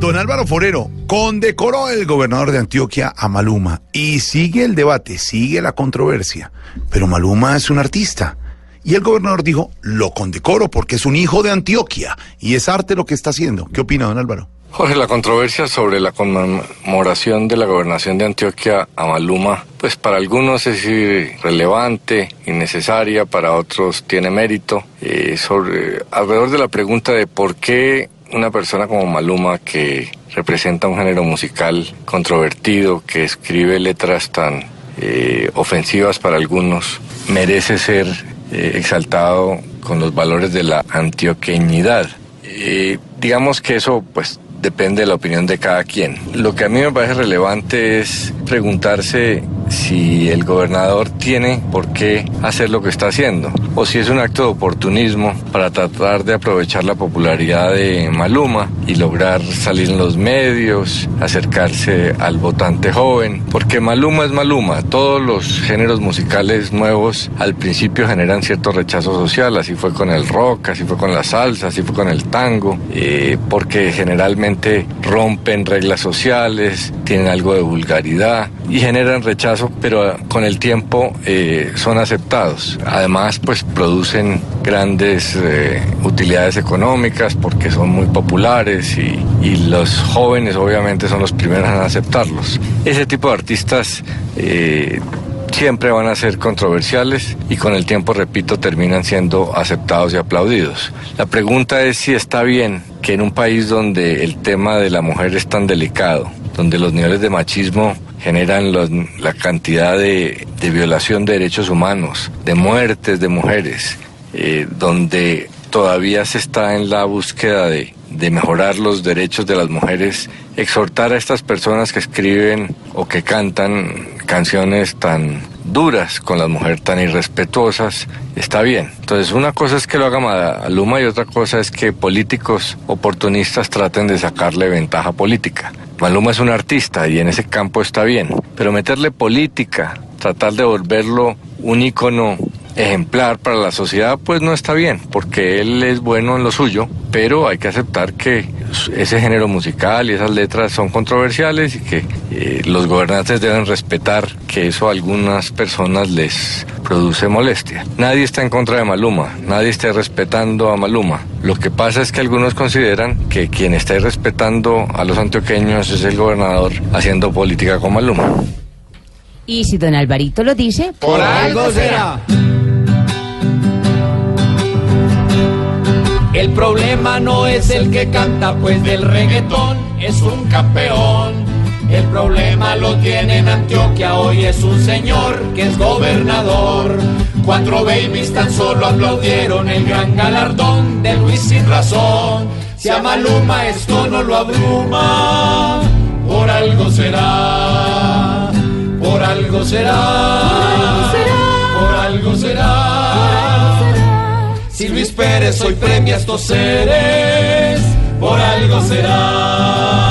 Don Álvaro Forero condecoró el gobernador de Antioquia a Maluma y sigue el debate, sigue la controversia. Pero Maluma es un artista. Y el gobernador dijo, lo condecoro porque es un hijo de Antioquia y es arte lo que está haciendo. ¿Qué opina, don Álvaro? Jorge, la controversia sobre la conmemoración de la gobernación de Antioquia a Maluma, pues para algunos es irrelevante, innecesaria, para otros tiene mérito. Eh, alrededor de la pregunta de por qué una persona como Maluma que representa un género musical controvertido, que escribe letras tan eh, ofensivas para algunos, merece ser eh, exaltado con los valores de la antioqueñidad. Eh, digamos que eso pues depende de la opinión de cada quien. Lo que a mí me parece relevante es preguntarse si el gobernador tiene por qué hacer lo que está haciendo o si es un acto de oportunismo para tratar de aprovechar la popularidad de Maluma y lograr salir en los medios, acercarse al votante joven, porque Maluma es Maluma, todos los géneros musicales nuevos al principio generan cierto rechazo social, así fue con el rock, así fue con la salsa, así fue con el tango, eh, porque generalmente rompen reglas sociales, tienen algo de vulgaridad y generan rechazo, pero con el tiempo eh, son aceptados. Además, pues producen grandes eh, utilidades económicas porque son muy populares y, y, los jóvenes obviamente son los primeros en aceptarlos. Ese tipo de artistas eh, siempre van a ser controversiales y con el tiempo, repito, terminan siendo aceptados y aplaudidos. La pregunta es si está bien que en un país donde el tema de la mujer es tan delicado, donde los niveles de machismo generan los, la cantidad de, violación de derechos humanos, de muertes de mujeres, eh, donde todavía se está en la búsqueda de, mejorar los derechos de las mujeres, exhortar a estas personas que escriben o que cantan canciones tan duras con las mujeres tan irrespetuosas, está bien. Entonces una cosa es que lo haga Maluma y otra cosa es que políticos oportunistas traten de sacarle ventaja política. Maluma es un artista y en ese campo está bien, pero meterle política, tratar de volverlo un ícono ejemplar para la sociedad, pues no está bien, porque él es bueno en lo suyo, pero hay que aceptar que ese género musical y esas letras son controversiales y que eh, los gobernantes deben respetar que eso a algunas personas les produce molestia. Nadie está en contra de Maluma, nadie está respetando a Maluma. Lo que pasa es que algunos consideran que quien está respetando a los antioqueños es el gobernador haciendo política con Maluma. Y si don Alvarito lo dice, por algo será. El problema no es el que canta, pues del reggaetón es un campeón. El problema lo tiene en Antioquia, hoy es un señor que es gobernador. Cuatro babies tan solo aplaudieron el gran galardón de Luis sin razón. Si a Maluma esto no lo abruma, por algo será, por algo será, por algo será. Si Luis Pérez hoy premia estos seres, por algo será.